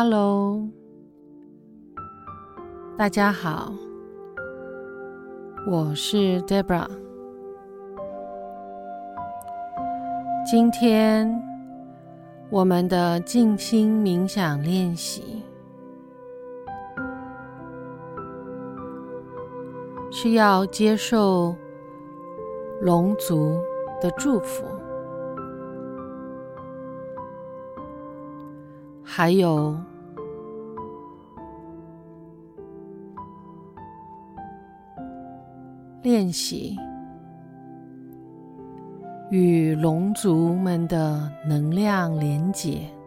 Hello，大家好，我是 Debra。今天我们的静心冥想练习是要接受龙族的祝福。还有练习与龙族们的能量连接。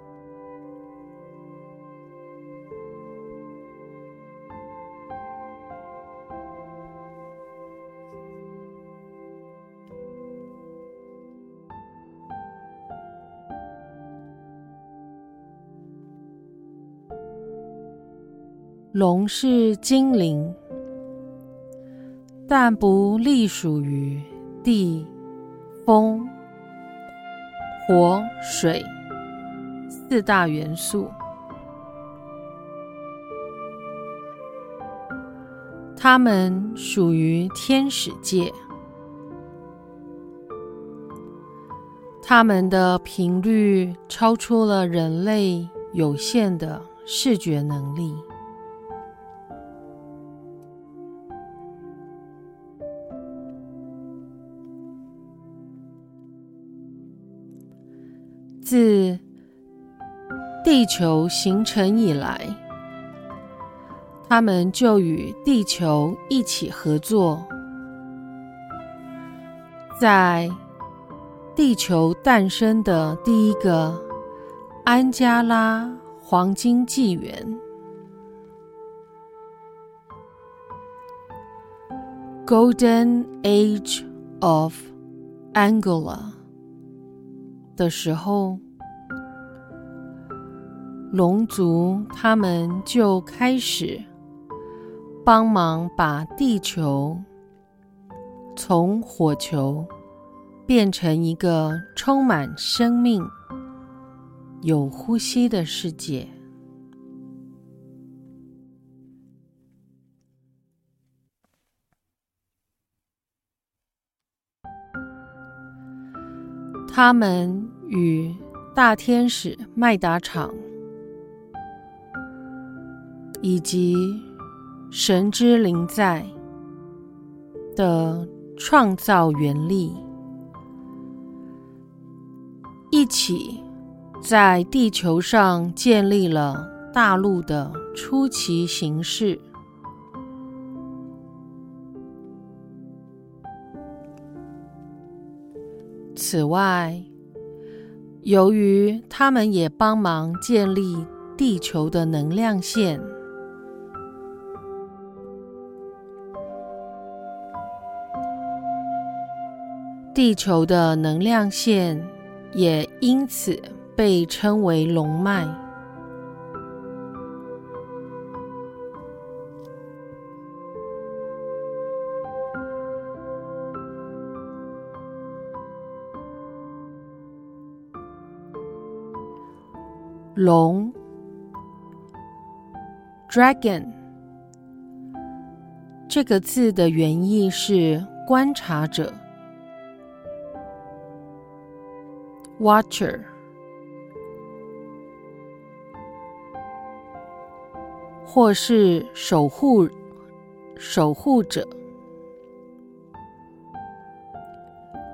龙是精灵，但不隶属于地、风、火、水四大元素。它们属于天使界，它们的频率超出了人类有限的视觉能力。自地球形成以来，他们就与地球一起合作，在地球诞生的第一个安加拉黄金纪元 （Golden Age of Angola）。的时候，龙族他们就开始帮忙把地球从火球变成一个充满生命、有呼吸的世界。他们与大天使麦达场以及神之灵在的创造原力一起在地球上建立了大陆的初期形式。此外，由于他们也帮忙建立地球的能量线，地球的能量线也因此被称为龙脉。龙，dragon，这个字的原意是观察者，watcher，或是守护守护者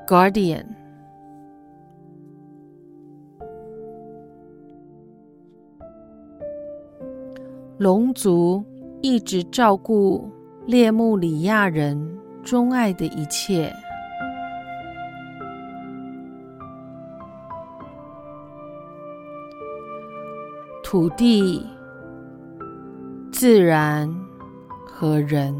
，guardian。龙族一直照顾列穆里亚人钟爱的一切，土地、自然和人。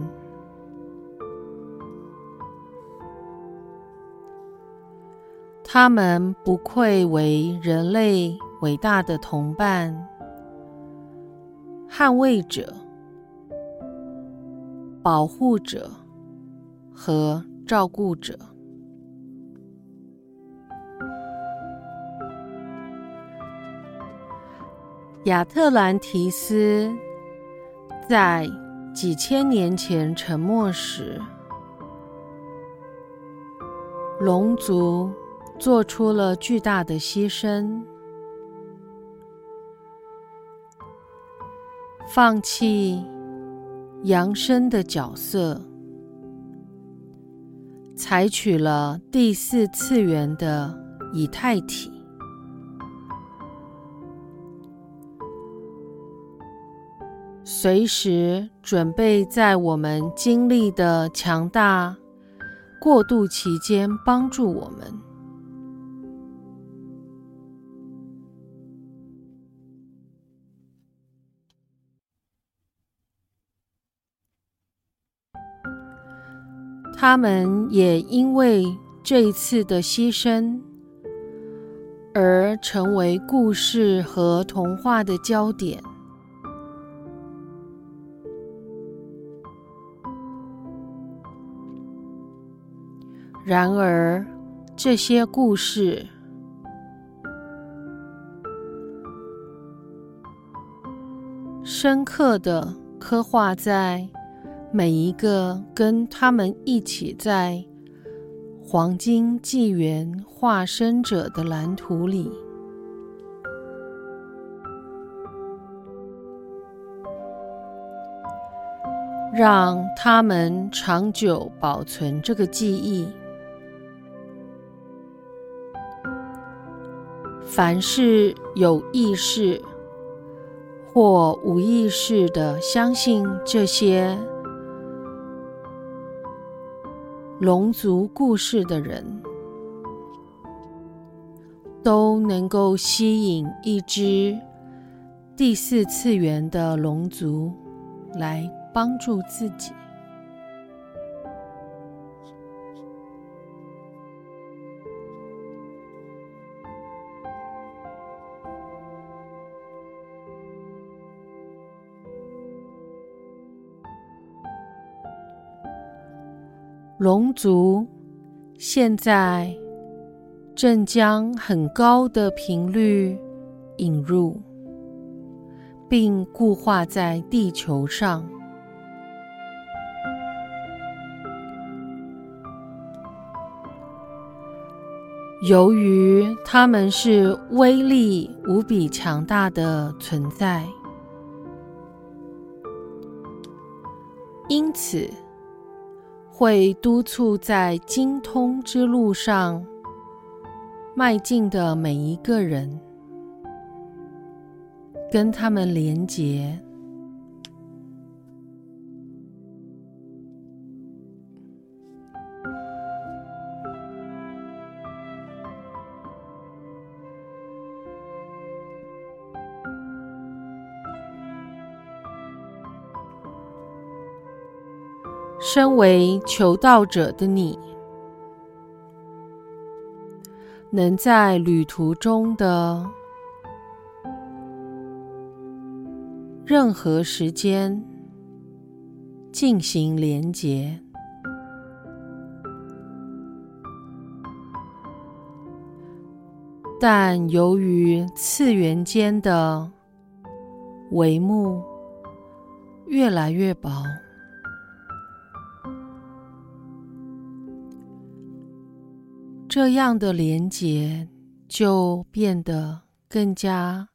他们不愧为人类伟大的同伴。捍卫者、保护者和照顾者，亚特兰提斯在几千年前沉没时，龙族做出了巨大的牺牲，放弃扬升的角色，采取了第四次元的以太体。随时准备在我们经历的强大过渡期间帮助我们。他们也因为这一次的牺牲而成为故事和童话的焦点。然而，这些故事深刻地刻画在每一个跟他们一起在黄金纪元化身者的蓝图里，让他们长久保存这个记忆。凡是有意识或无意识的相信这些龙族故事的人，都能够吸引一只第四次元的龙族来帮助自己。龙族现在正将很高的频率引入，并固化在地球上。由于他们是威力无比强大的存在，因此，会督促在精通之路上迈进的每一个人，跟他们连结。身为求道者的你，能在旅途中的任何时间进行连结，但由于次元间的帷幕越来越薄。这样的连结就变得更加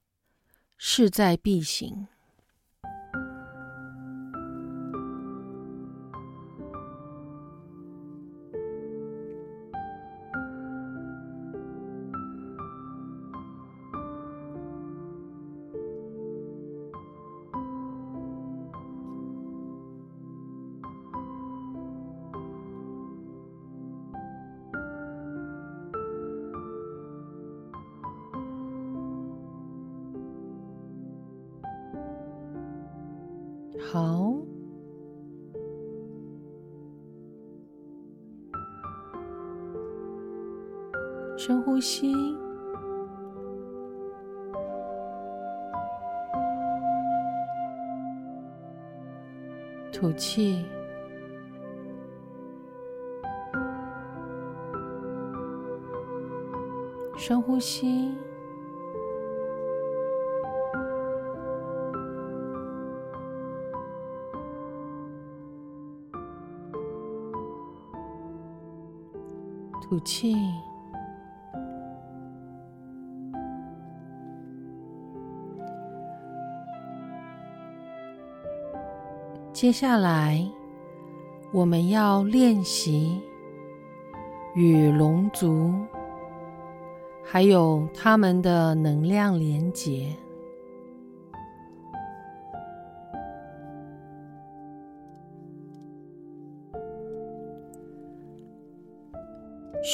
势在必行。好，深呼吸，吐气，深呼吸。吐气。接下来，我们要练习与龙族还有他们的能量连结。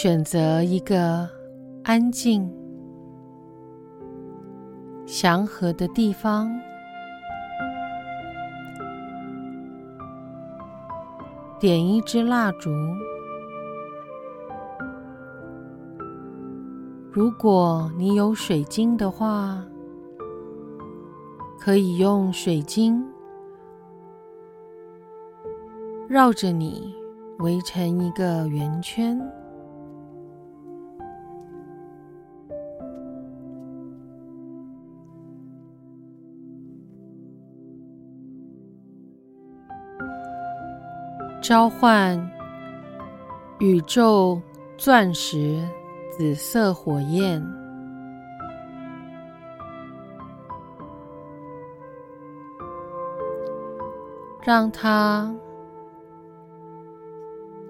选择一个安静、祥和的地方。点一支蜡烛。如果你有水晶的话，可以用水晶绕着你围成一个圆圈。召唤宇宙钻石紫色火焰，让它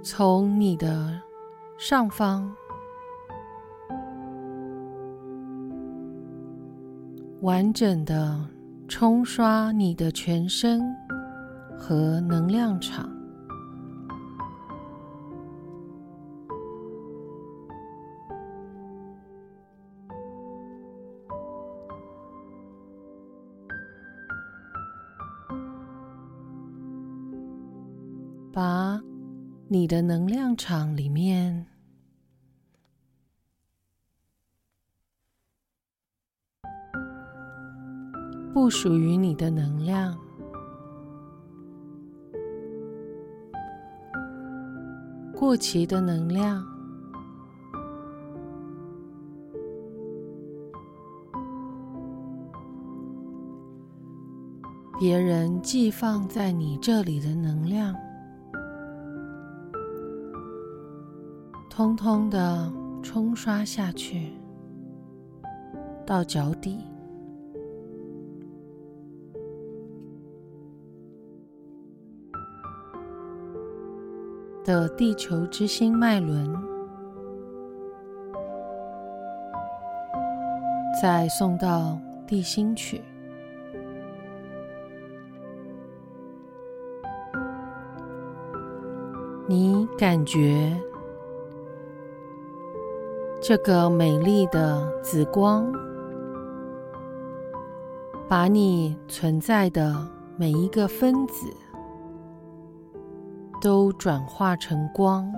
从你的上方完整的冲刷你的全身和能量场。你的能量场里面。不属于你的能量，过期的能量，别人寄放在你这里的能量。通通的冲刷下去，到脚底的地球之心脉轮，再送到地心去。你感觉？这个美丽的紫光，把你存在的每一个分子都转化成光。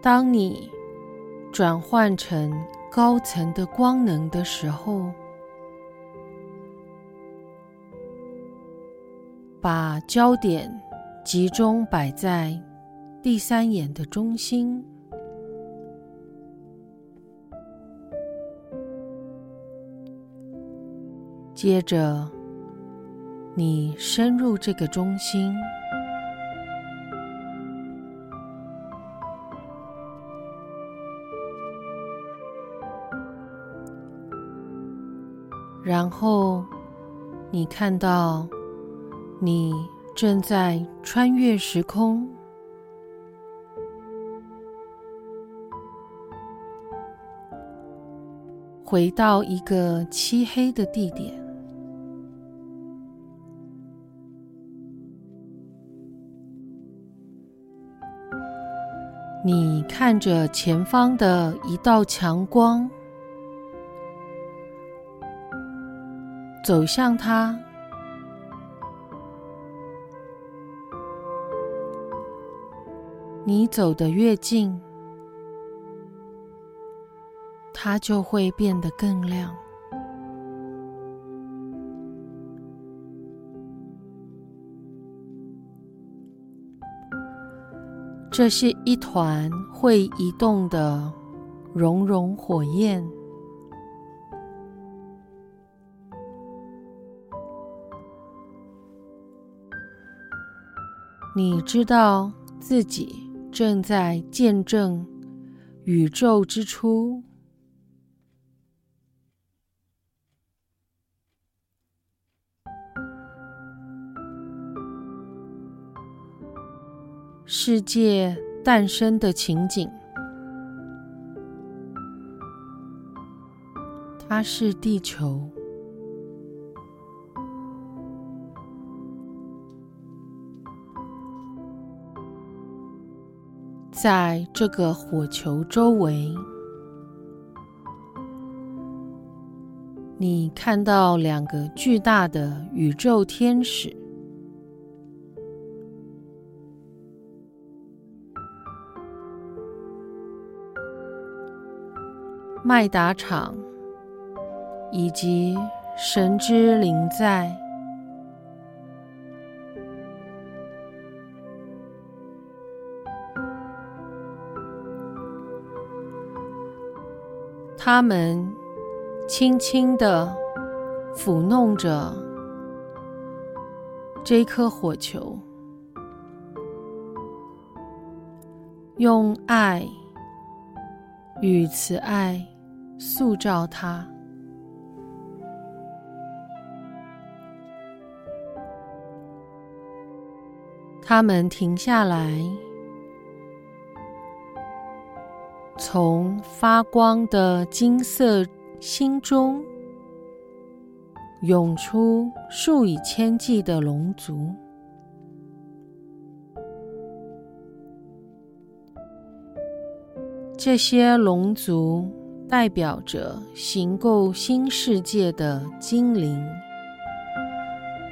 当你转换成高层的光能的时候，把焦点集中摆在第三眼的中心，接着你深入这个中心，然后你看到。你正在穿越时空，回到一个漆黑的地点。你看着前方的一道强光，走向它。你走得越近，它就会变得更亮。这是一团会移动的熔融火焰。你知道自己。正在见证宇宙之初，世界诞生的情景。它是地球。在这个火球周围，你看到两个巨大的宇宙天使，麦达场以及神之灵在。他们轻轻地抚弄着这颗火球，用爱与慈爱塑造它。他们停下来。从发光的金色心中涌出数以千计的龙族，这些龙族代表着形构新世界的精灵、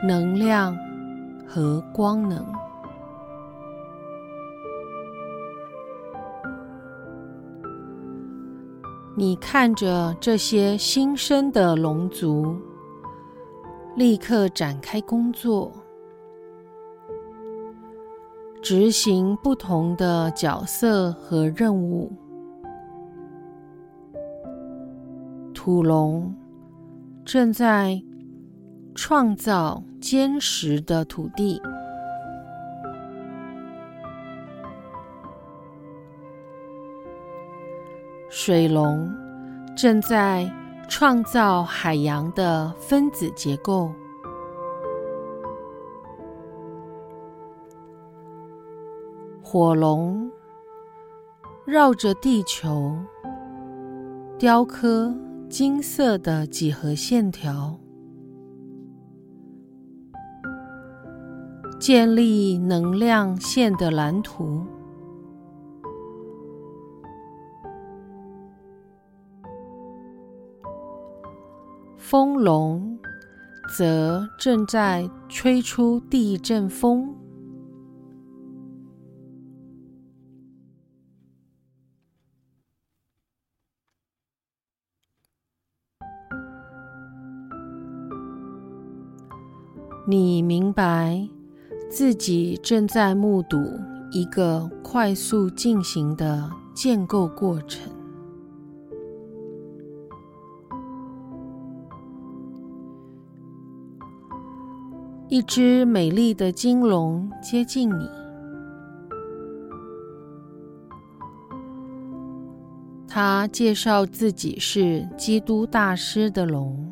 能量和光能。你看着这些新生的龙族，立刻展开工作，执行不同的角色和任务。土龙正在创造坚实的土地。水龙正在创造海洋的分子结构，火龙绕着地球雕刻金色的几何线条，建立能量线的蓝图。风龙则正在吹出地阵风，你明白自己正在目睹一个快速进行的建构过程。一只美丽的金龙接近你，他介绍自己是基督大师的龙，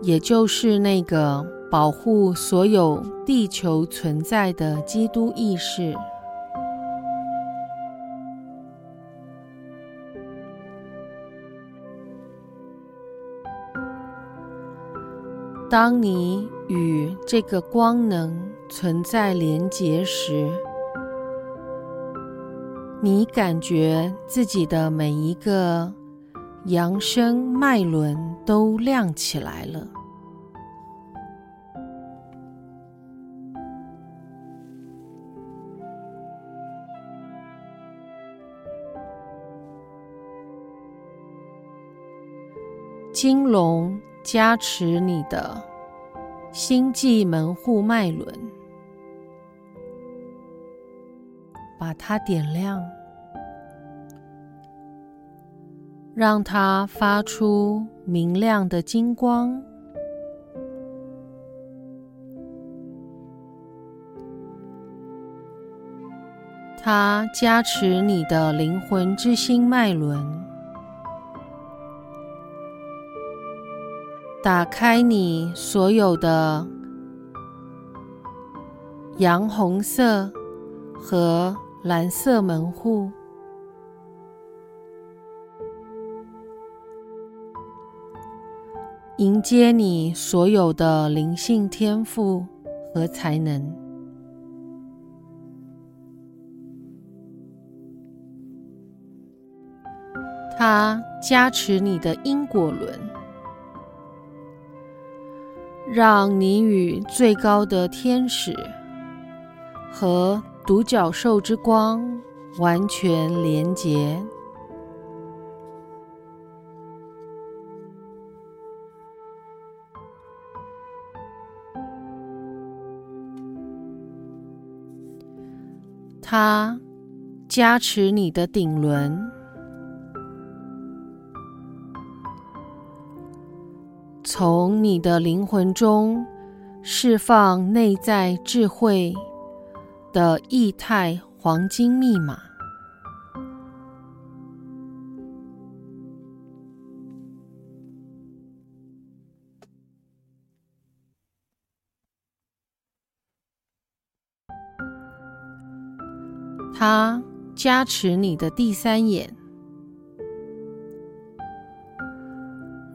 也就是那个保护所有地球存在的基督意识。当你与这个光能存在连结时，你感觉自己的每一个扬升脉轮都亮起来了。金龙。加持你的星际门户脉轮。把它点亮。让它发出明亮的金光。它加持你的灵魂之心脉轮。打开你所有的洋红色和蓝色门户。迎接你所有的灵性天赋和才能，它加持你的因果轮，让你与最高的天使和独角兽之光完全连结。它加持你的顶轮，从你的灵魂中释放内在智慧的异态黄金密码。它加持你的第三眼，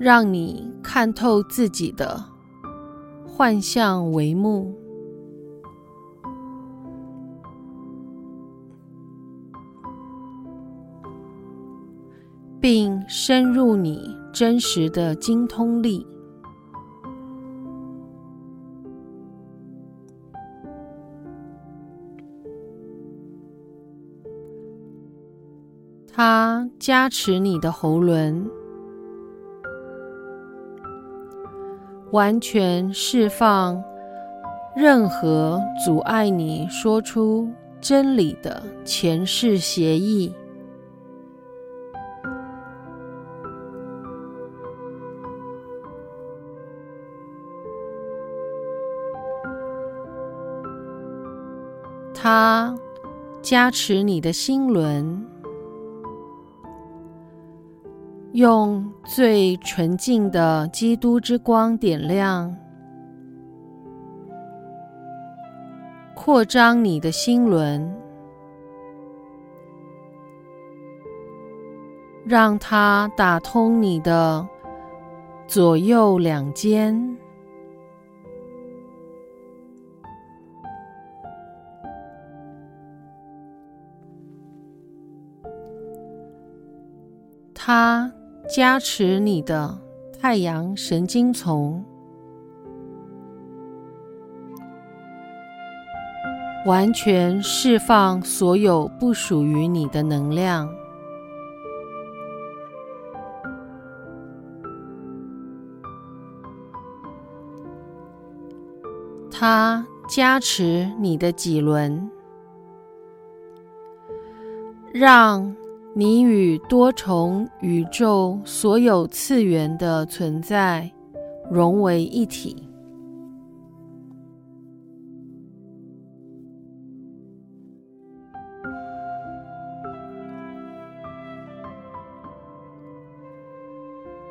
让你看透自己的幻象帷幕，并深入你真实的精通力。它加持你的喉轮，完全释放任何阻碍你说出真理的前世协议。它加持你的心轮。用最纯净的基督之光点亮，扩张你的心轮，让它打通你的左右两肩，它。加持你的太阳神经丛，完全释放所有不属于你的能量。它加持你的脊轮，让。你与多重宇宙所有次元的存在融为一体。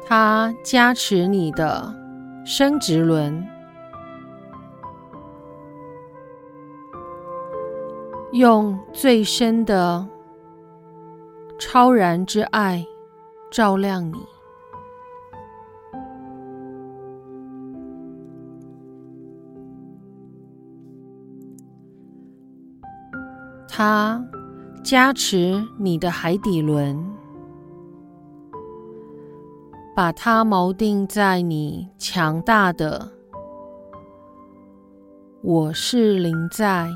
它加持你的生殖轮，用最深的。超然之爱照亮你，它加持你的海底轮，把它锚定在你强大的我是灵在。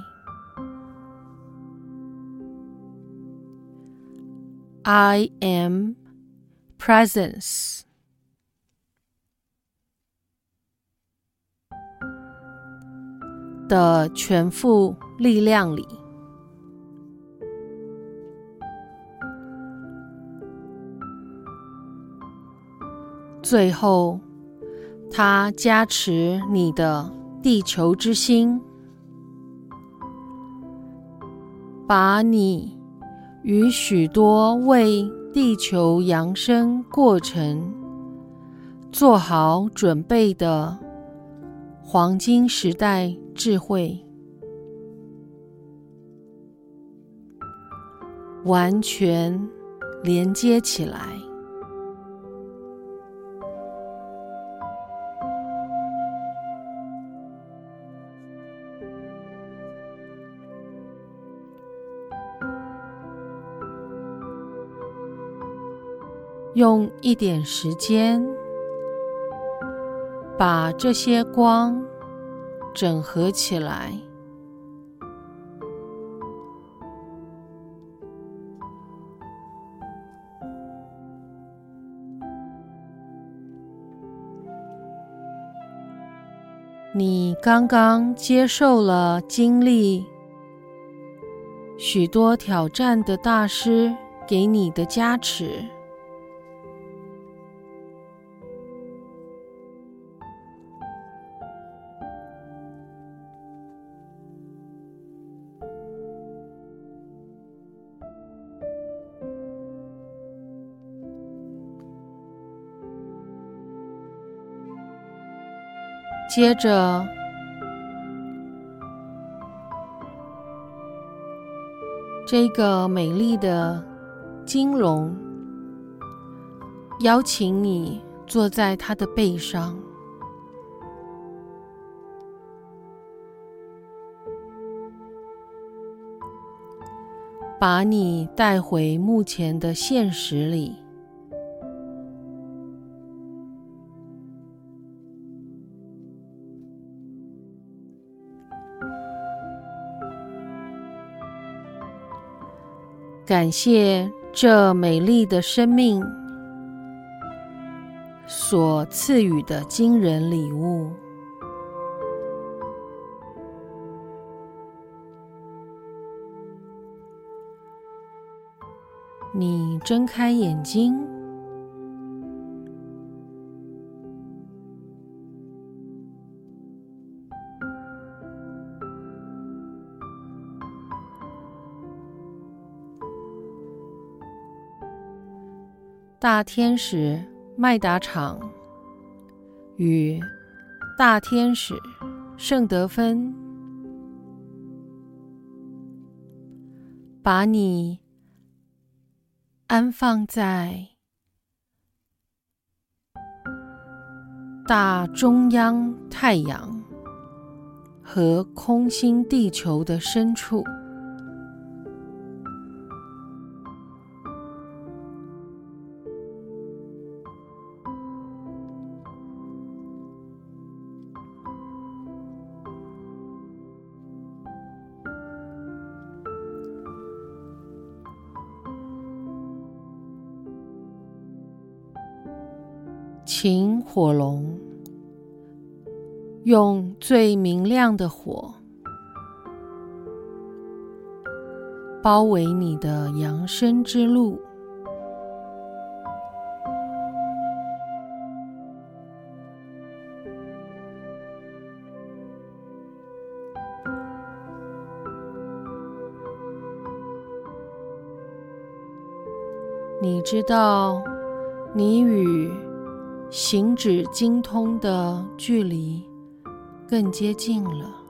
I am presence 的全副力量里，最后，他加持你的地球之心。把你与许多为地球扬升过程做好准备的黄金时代智慧完全连接起来。用一点时间，把这些光整合起来。你刚刚接受了经历许多挑战的大师给你的加持。接着，这个美丽的金龙邀请你坐在它的背上，把你带回目前的现实里。感谢这美丽的生命所赐予的惊人礼物。你睁开眼睛。大天使麦达场与大天使圣德芬，把你安放在大中央太阳和空心地球的深处。火龙用最明亮的火包围你的扬升之路。你知道，你与行止精通的距离更接近了。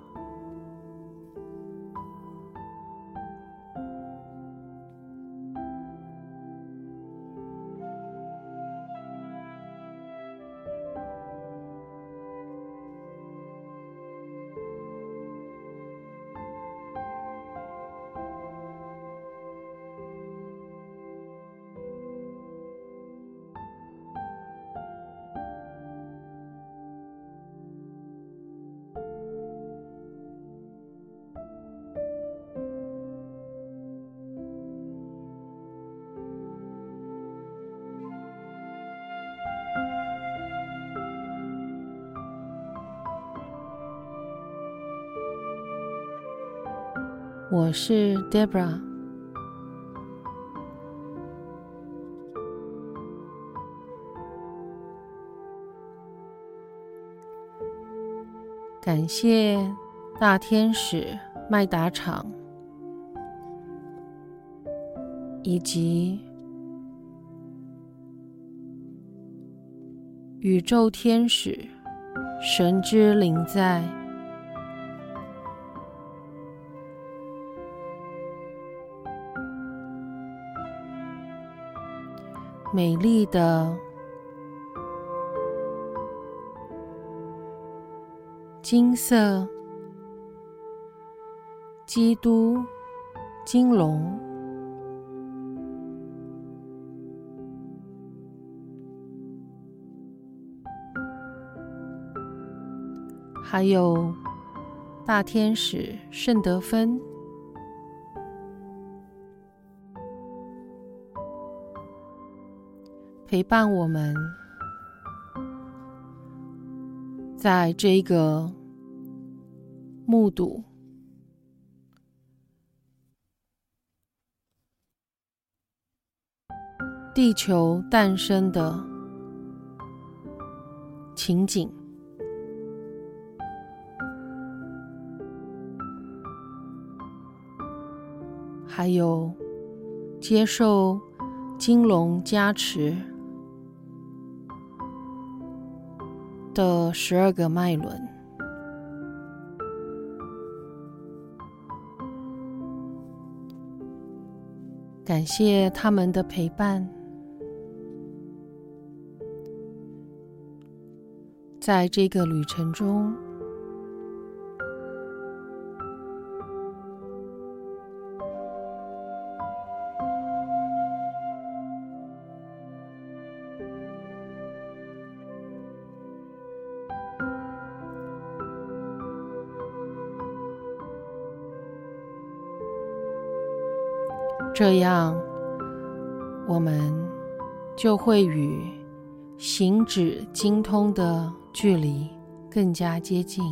我是 Debra，感谢大天使麦达场以及宇宙天使、神之灵在，美丽的金色基督金龙。还有大天使圣德芬陪伴我们，在这个目睹。地球诞生的情景。还有接受金龙加持。的十二个脉轮，感谢他们的陪伴，在这个旅程中。这样，我们就会与行止精通的距离更加接近。